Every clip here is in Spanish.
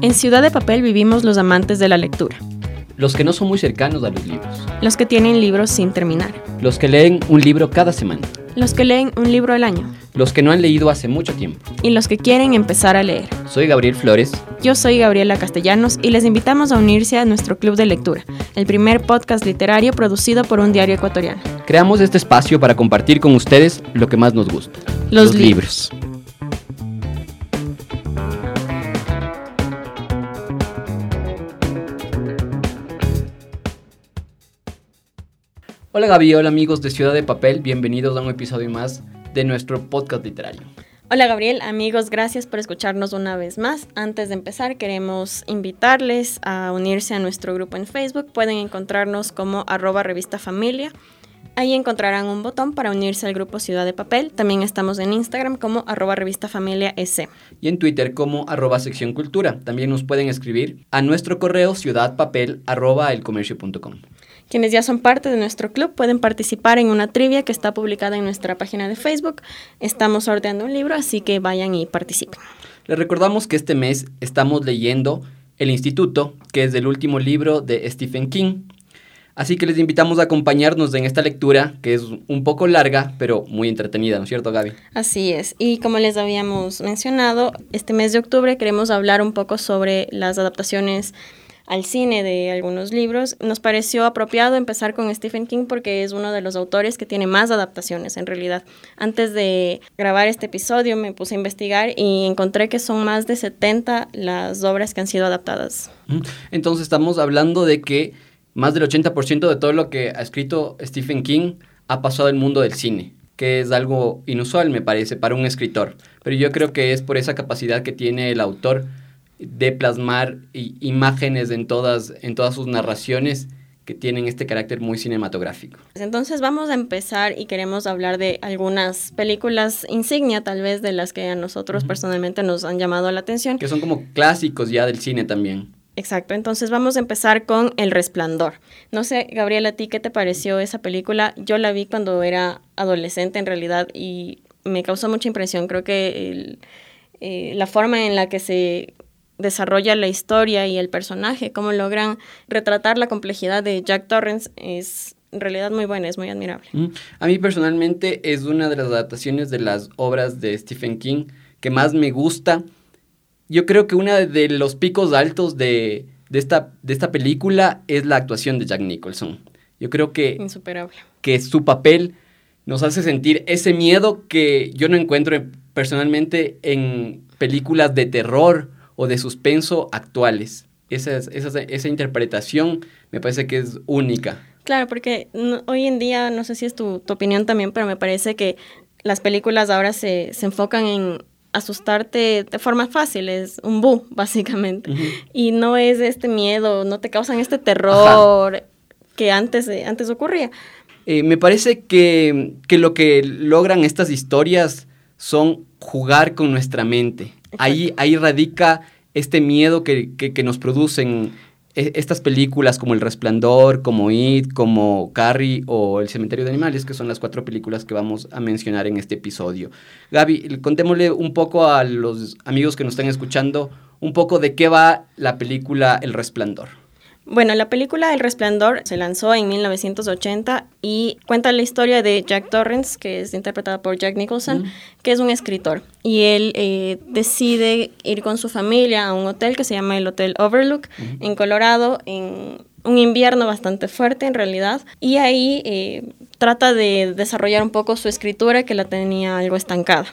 En Ciudad de Papel vivimos los amantes de la lectura. Los que no son muy cercanos a los libros. Los que tienen libros sin terminar. Los que leen un libro cada semana. Los que leen un libro al año. Los que no han leído hace mucho tiempo. Y los que quieren empezar a leer. Soy Gabriel Flores. Yo soy Gabriela Castellanos y les invitamos a unirse a nuestro Club de Lectura, el primer podcast literario producido por un diario ecuatoriano. Creamos este espacio para compartir con ustedes lo que más nos gusta. Los, libros. Hola Gaby, hola amigos de Ciudad de Papel, bienvenidos a un episodio más de nuestro podcast literario. Hola Gabriel, amigos, gracias por escucharnos una vez más. Antes de empezar, queremos invitarles a unirse a nuestro grupo en Facebook. Pueden encontrarnos como arroba revista familia. Ahí encontrarán un botón para unirse al grupo Ciudad de Papel. También estamos en Instagram como arroba revista familia S. Y en Twitter como arroba sección cultura. También nos pueden escribir a nuestro correo ciudadpapel arroba elcomercio.com. Quienes ya son parte de nuestro club pueden participar en una trivia que está publicada en nuestra página de Facebook. Estamos sorteando un libro, así que vayan y participen. Les recordamos que este mes estamos leyendo El Instituto, que es del último libro de Stephen King. Así que les invitamos a acompañarnos en esta lectura, que es un poco larga, pero muy entretenida, ¿no es cierto, Gaby? Así es. Y como les habíamos mencionado, este mes de octubre queremos hablar un poco sobre las adaptaciones al cine de algunos libros, nos pareció apropiado empezar con Stephen King porque es uno de los autores que tiene más adaptaciones en realidad. Antes de grabar este episodio me puse a investigar y encontré que son más de 70 las obras que han sido adaptadas. Entonces estamos hablando de que más del 80% de todo lo que ha escrito Stephen King ha pasado al mundo del cine que es algo inusual, me parece, para un escritor. Pero yo creo que es por esa capacidad que tiene el autor de plasmar imágenes en todas, en todas sus narraciones que tienen este carácter muy cinematográfico. Entonces vamos a empezar y queremos hablar de algunas películas insignia tal vez de las que a nosotros personalmente nos han llamado la atención. Que son como clásicos ya del cine también. Exacto, entonces vamos a empezar con El Resplandor. No sé, Gabriela, ¿a ti qué te pareció esa película? Yo la vi cuando era adolescente en realidad y me causó mucha impresión. Creo que eh, la forma en la que se desarrolla la historia y el personaje, cómo logran retratar la complejidad de Jack Torrance es en realidad muy buena, es muy admirable. Mm. A mí personalmente es una de las adaptaciones de las obras de Stephen King que más me gusta. Yo creo que uno de los picos altos de, esta, de esta película es la actuación de Jack Nicholson. Yo creo que, Insuperable. que su papel nos hace sentir ese miedo que yo no encuentro personalmente en películas de terror o de suspenso actuales. Esa, esa, esa interpretación me parece que es única. Claro, porque hoy en día, no sé si es tu, tu, opinión también, pero me parece que las películas ahora se, se enfocan en asustarte de forma fácil, es un bu, básicamente. Y no es este miedo, no te causan este terror que antes, antes ocurría. Eh, me parece que, que, lo que logran estas historias son jugar con nuestra mente. Ahí, ahí radica este miedo que, nos producen e, estas películas como El Resplandor, como It, como Carrie o El Cementerio de Animales, que son las cuatro películas que vamos a mencionar en este episodio. Gaby, contémosle un poco a los amigos que nos están escuchando un poco de qué va la película El Resplandor. Bueno, la película El Resplandor se lanzó en 1980 y cuenta la historia de Jack Torrance, que es interpretada por Jack Nicholson, que es un escritor. Y él eh, decide ir con su familia a un hotel que se llama el Hotel Overlook en Colorado, en un invierno bastante fuerte en realidad. Y ahí eh, trata de desarrollar un poco su escritura que la tenía algo estancada.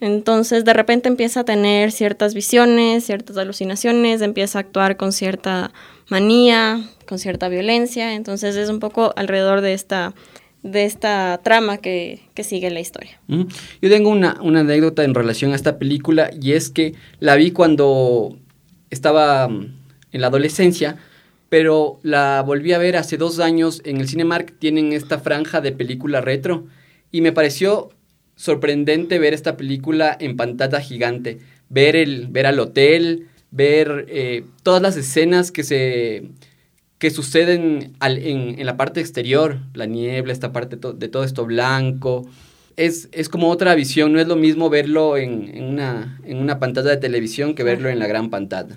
Entonces de repente empieza a tener ciertas visiones, ciertas alucinaciones, empieza a actuar con cierta manía, con cierta violencia. Entonces es un poco alrededor de esta, de esta trama que, sigue la historia. Yo tengo una, anécdota en relación a esta película y es que la vi cuando estaba mm, en la adolescencia, pero la volví a ver hace dos años en el Cinemark. Tienen esta franja de película retro y me pareció sorprendente ver esta película en pantalla gigante, ver, el, ver al hotel, ver eh, todas las escenas que se que suceden en, la parte exterior, la niebla, esta parte de todo esto blanco, es, es, como otra visión, no es lo mismo verlo en, en, una, en una pantalla de televisión que verlo en la gran pantalla.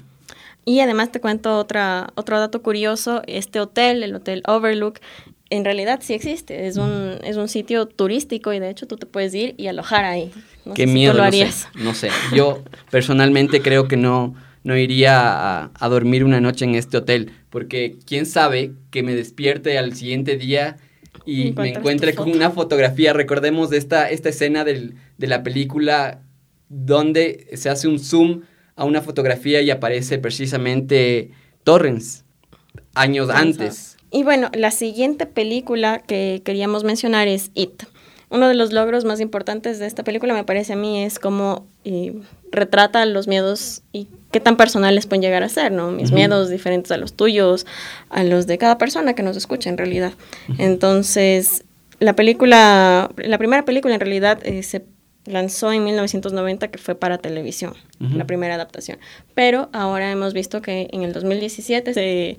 Y además te cuento otra, otro dato curioso, este hotel, el Hotel Overlook, en realidad sí existe, es un, es un sitio turístico y de hecho tú te puedes ir y alojar ahí. No Qué miedo, lo harías. No, sé, yo personalmente creo que no, no iría a, dormir una noche en este hotel, porque quién sabe que me despierte al siguiente día y me encuentre con una fotografía. Recordemos de esta, esta escena del, de la película donde se hace un zoom a una fotografía y aparece precisamente Torrens años antes. Y bueno, la siguiente película que queríamos mencionar es It. Uno de los logros más importantes de esta película, me parece a mí, es cómo eh, retrata los miedos y qué tan personales pueden llegar a ser, ¿no? Mis miedos diferentes a los tuyos, a los de cada persona que nos escucha en realidad. Entonces, la película, la primera película en realidad eh, se lanzó en 1990 que fue para televisión, la primera adaptación. Pero ahora hemos visto que en el 2017 se,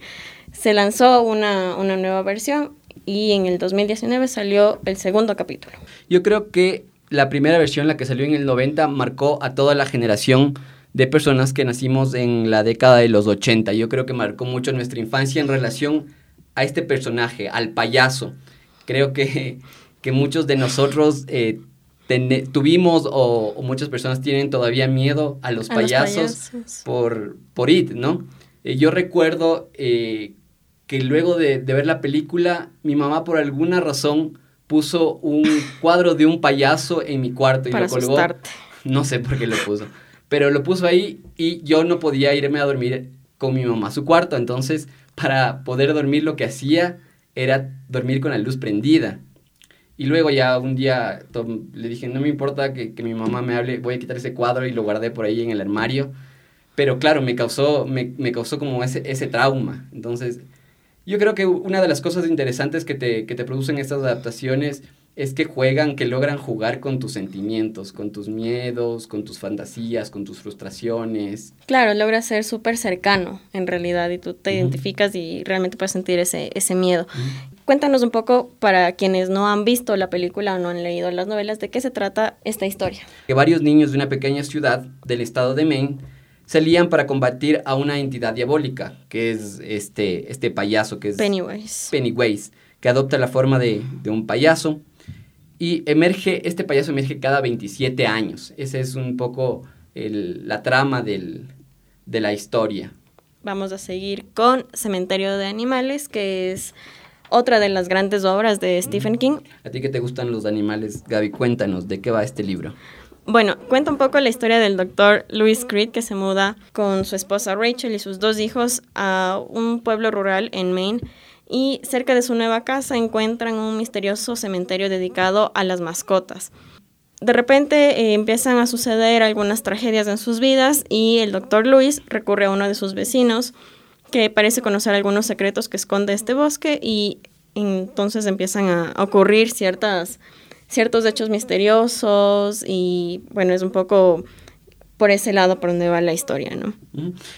se lanzó una, una, nueva versión y en el 2019 salió el segundo capítulo. Yo creo que la primera versión, la que salió en el 90, marcó a toda la generación de personas que nacimos en la década de los 80. Yo creo que marcó mucho nuestra infancia en relación a este personaje, al payaso. Creo que, que muchos de nosotros eh, tuvimos o, muchas personas tienen todavía miedo a los, payasos, Por, por IT, ¿no? Eh, yo recuerdo eh, que luego de, ver la película, mi mamá por alguna razón puso un cuadro de un payaso en mi cuarto y lo colgó. No sé por qué lo puso, pero lo puso ahí y yo no podía irme a dormir con mi mamá a su cuarto, entonces para poder dormir lo que hacía era dormir con la luz prendida. Y luego ya un día le dije, no me importa que, mi mamá me hable, voy a quitar ese cuadro y lo guardé por ahí en el armario. Pero claro, me causó, me, causó como ese, ese trauma. Entonces, yo creo que una de las cosas interesantes que te, que te producen estas adaptaciones es que juegan, que logran jugar con tus sentimientos, con tus miedos, con tus fantasías, con tus frustraciones. Claro, logra ser súper cercano en realidad y tú te identificas y realmente puedes sentir ese, ese miedo. Cuéntanos un poco para quienes no han visto la película o no han leído las novelas, ¿de qué se trata esta historia? Que varios niños de una pequeña ciudad del estado de Maine salían para combatir a una entidad diabólica, que es este, este payaso, que es Pennywise. Pennywise, que adopta la forma de, un payaso. Y emerge, este payaso emerge cada 27 años. Esa es un poco la trama de la historia. Vamos a seguir con Cementerio de Animales, que es otra de las grandes obras de Stephen King. ¿A ti que te gustan los animales, Gaby? Cuéntanos, ¿de qué va este libro? Bueno, cuenta un poco la historia del doctor Louis Creed que se muda con su esposa Rachel y sus dos hijos a un pueblo rural en Maine y cerca de su nueva casa encuentran un misterioso cementerio dedicado a las mascotas. De repente eh, empiezan a suceder algunas tragedias en sus vidas y el doctor Louis recurre a uno de sus vecinos que parece conocer algunos secretos que esconde este bosque y entonces empiezan a ocurrir ciertas, ciertos hechos misteriosos y bueno, es un poco por ese lado por donde va la historia, ¿no?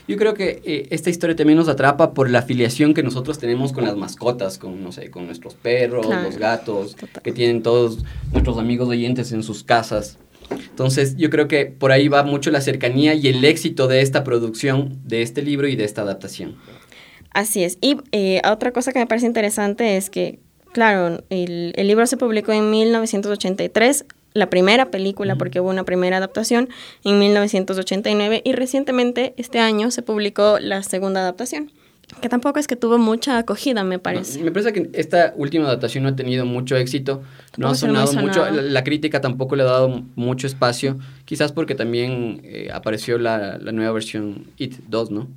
Yo creo que eh, esta historia también nos atrapa por la afiliación que nosotros tenemos con las mascotas, con, no sé, con nuestros perros, los gatos, que tienen todos nuestros amigos oyentes en sus casas. Entonces, yo creo que por ahí va mucho la cercanía y el éxito de esta producción, de este libro y de esta adaptación. Así es. Y eh, otra cosa que me parece interesante es que, claro, el, libro se publicó en 1983, la primera película, porque hubo una primera adaptación en 1989 y recientemente, este año, se publicó la segunda adaptación. Que tampoco es que tuvo mucha acogida, me parece. me parece que esta última adaptación no ha tenido mucho éxito, no ha sonado mucho, la, crítica tampoco le ha dado mucho espacio, quizás porque también eh, apareció la, la, nueva versión It 2, ¿no?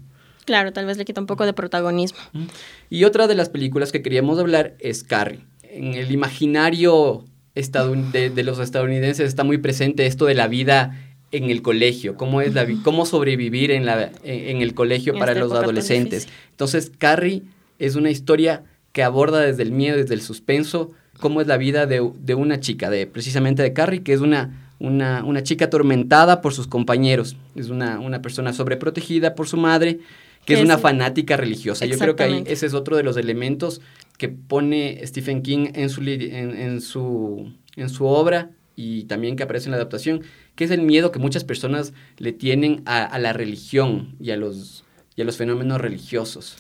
Claro, tal vez le quita un poco de protagonismo. Y otra de las películas que queríamos hablar es Carrie. En el imaginario de, de los estadounidenses está muy presente esto de la vida en el colegio, cómo es la cómo sobrevivir en la en, el colegio para los adolescentes. Entonces, Carrie es una historia que aborda desde el miedo, desde el suspenso, cómo es la vida de, una chica, de precisamente de Carrie, que es una, una, una chica atormentada por sus compañeros, es una, una persona sobreprotegida por su madre, que es, una fanática religiosa. Yo creo que ahí ese es otro de los elementos que pone Stephen King en su, en, en su, en su obra y también que aparece en la adaptación, que es el miedo que muchas personas le tienen a, la religión y a, los, y a los fenómenos religiosos.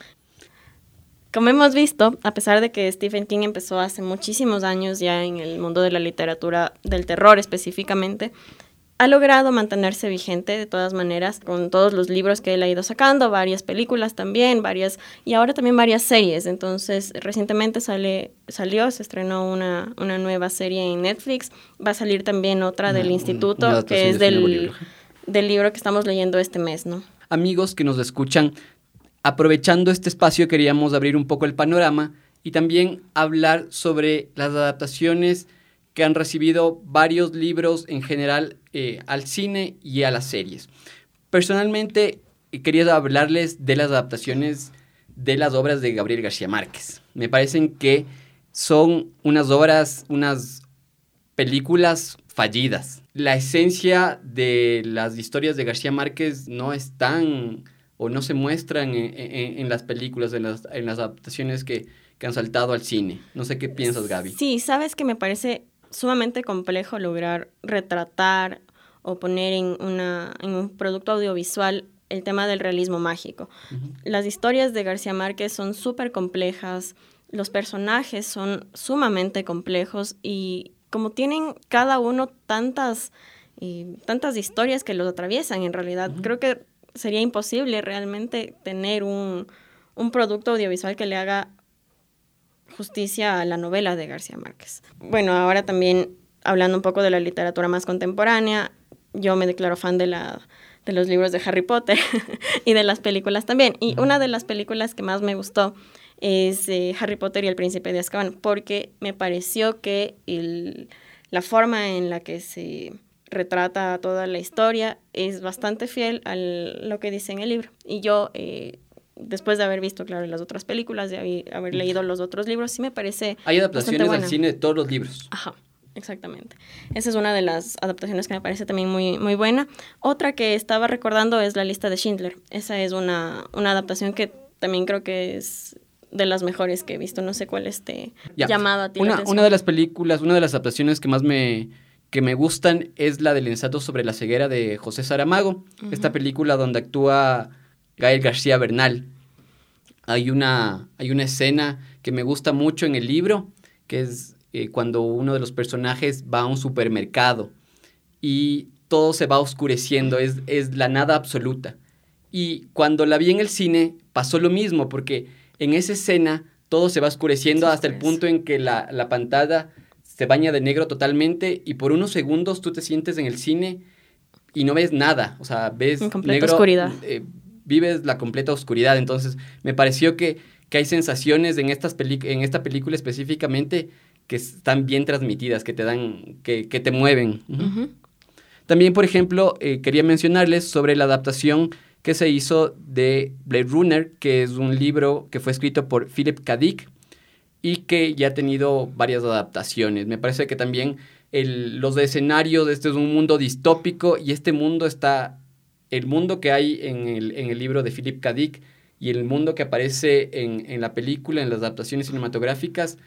Como hemos visto, a pesar de que Stephen King empezó hace muchísimos años ya en el mundo de la literatura del terror específicamente, ha logrado mantenerse vigente de todas maneras con todos los libros que él ha ido sacando, varias películas también, varias y ahora también varias series. Entonces, recientemente sale, salió, se estrenó una, una nueva serie en Netflix, va a salir también otra del instituto, que es del, del libro que estamos leyendo este mes, ¿no? Amigos que nos escuchan, Aprovechando este espacio queríamos abrir un poco el panorama y también hablar sobre las adaptaciones que han recibido varios libros en general eh, al cine y a las series. Personalmente quería hablarles de las adaptaciones de las obras de Gabriel García Márquez. Me parecen que son unas obras, unas películas fallidas. La esencia de las historias de García Márquez no es tan o no se muestran en, las películas, en las, en las adaptaciones que, que, han saltado al cine. No sé qué piensas, Gaby. Sí, sabes que me parece sumamente complejo lograr retratar o poner en, una, en un producto audiovisual el tema del realismo mágico. Las historias de García Márquez son súper complejas, los personajes son sumamente complejos y como tienen cada uno tantas, y tantas historias que los atraviesan en realidad, creo que sería imposible realmente tener un, producto audiovisual que le haga justicia a la novela de García Márquez. Bueno, ahora también hablando un poco de la literatura más contemporánea, yo me declaro fan de, la, de los libros de Harry Potter y de las películas también. Y una de las películas que más me gustó es eh, Harry Potter y el príncipe de Azkaban, porque me pareció que la forma en la que se retrata toda la historia, es bastante fiel a lo que dice en el libro. Y yo, eh, después de haber visto, claro, las otras películas, de haber, leído los otros libros, sí me parece... Hay adaptaciones al cine de todos los libros. Ajá. Exactamente. Esa es una de las adaptaciones que me parece también muy, muy buena. Otra que estaba recordando es la lista de Schindler. Esa es una, una adaptación que también creo que es de las mejores que he visto. No sé cuál esté llamado a ti. Una, una de las películas, una de las adaptaciones que más me, que me gustan es la del ensayo sobre la ceguera de José Saramago, esta película donde actúa Gael García Bernal. Hay una, hay una escena que me gusta mucho en el libro, que es eh, cuando uno de los personajes va a un supermercado y todo se va oscureciendo, es, es la nada absoluta. Y cuando la vi en el cine pasó lo mismo, porque en esa escena todo se va oscureciendo hasta el punto en que la, la pantalla se baña de negro totalmente y por unos segundos tú te sientes en el cine y no ves nada, o sea, ves en completa oscuridad. Eh, vives la completa oscuridad, entonces me pareció que, que hay sensaciones en, estas en esta película específicamente que están bien transmitidas, que te dan, que, que te mueven. También, por ejemplo, eh, quería mencionarles sobre la adaptación que se hizo de Blade Runner, que es un libro que fue escrito por Philip K. Dick, y que ya ha tenido varias adaptaciones. Me parece que también el, los escenarios, este es un mundo distópico y este mundo está, el mundo que hay en el, en el libro de Philip K. Dick y el mundo que aparece en, en la película, en las adaptaciones cinematográficas,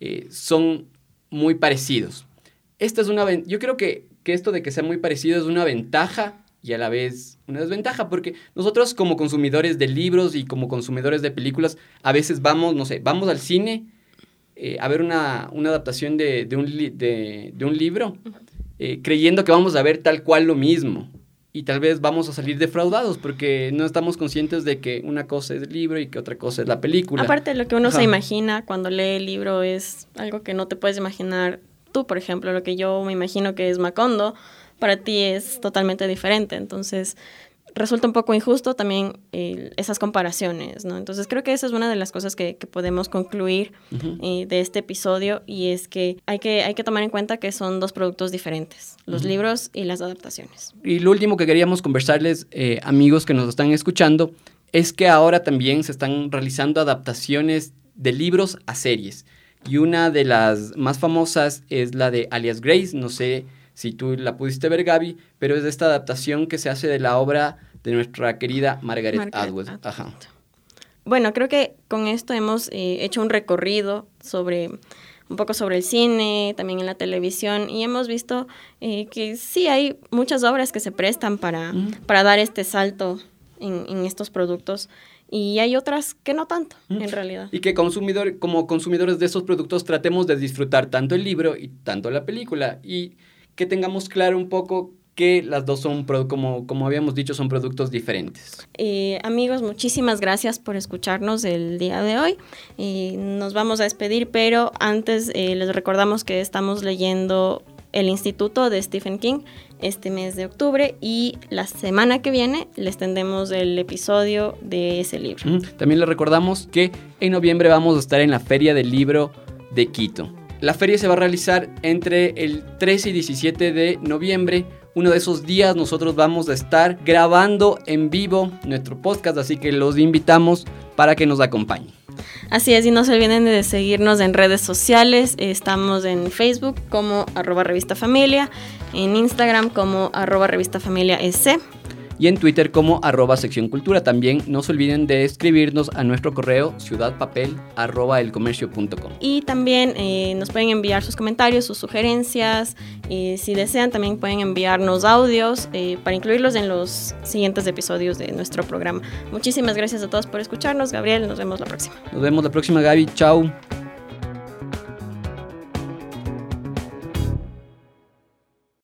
eh, son muy parecidos. Esta es una, yo creo que, que esto de que sea muy parecido es una ventaja y a la vez una desventaja, porque nosotros como consumidores de libros y como consumidores de películas, a veces vamos, no sé, vamos al cine eh, a ver una, una adaptación de, de, un de, de, un libro, eh, creyendo que vamos a ver tal cual lo mismo. Y tal vez vamos a salir defraudados porque no estamos conscientes de que una cosa es el libro y que otra cosa es la película. Aparte, lo que uno se imagina cuando lee el libro es algo que no te puedes imaginar tú, por ejemplo, lo que yo me imagino que es Macondo, para ti es totalmente diferente. Entonces, resulta un poco injusto también esas comparaciones, ¿no? Entonces creo que esa es una de las cosas que, podemos concluir eh, de este episodio y es que hay, que hay que tomar en cuenta que son dos productos diferentes, los libros y las adaptaciones. Y lo último que queríamos conversarles, eh, amigos que nos están escuchando, es que ahora también se están realizando adaptaciones de libros a series. Y una de las más famosas es la de Alias Grace, no sé si tú la pudiste ver, Gaby, pero es esta adaptación que se hace de la obra de nuestra querida Margaret, Atwood. Bueno, creo que con esto hemos eh, hecho un recorrido sobre un poco sobre el cine, también en la televisión, y hemos visto eh, que sí hay muchas obras que se prestan para, para dar este salto en, en estos productos y hay otras que no tanto, en realidad. Y que consumidor, como consumidores de esos productos tratemos de disfrutar tanto el libro y tanto la película y que tengamos claro un poco que las dos son, como, como habíamos dicho, son productos diferentes. Eh, amigos, muchísimas gracias por escucharnos el día de hoy. Eh, nos vamos a despedir, pero antes eh, les recordamos que estamos leyendo El Instituto de Stephen King este mes de octubre y la semana que viene les tendremos el episodio de ese libro. También les recordamos que en noviembre vamos a estar en la Feria del Libro de Quito. La feria se va a realizar entre el 13 y 17 de noviembre. Uno de esos días nosotros vamos a estar grabando en vivo nuestro podcast, así que los invitamos para que nos acompañen. Así es, y no se olviden de seguirnos en redes sociales. Estamos en Facebook como arroba revista familia, en Instagram como arroba revista familia y en Twitter como arroba sección cultura. También no se olviden de escribirnos a nuestro correo ciudadpapel arroba elcomercio.com. Y también eh, nos pueden enviar sus comentarios, sus sugerencias. y si desean, también pueden enviarnos audios eh, para incluirlos en los siguientes episodios de nuestro programa. Muchísimas gracias a todos por escucharnos. Gabriel, nos vemos la próxima. Nos vemos la próxima, Gaby. Chao.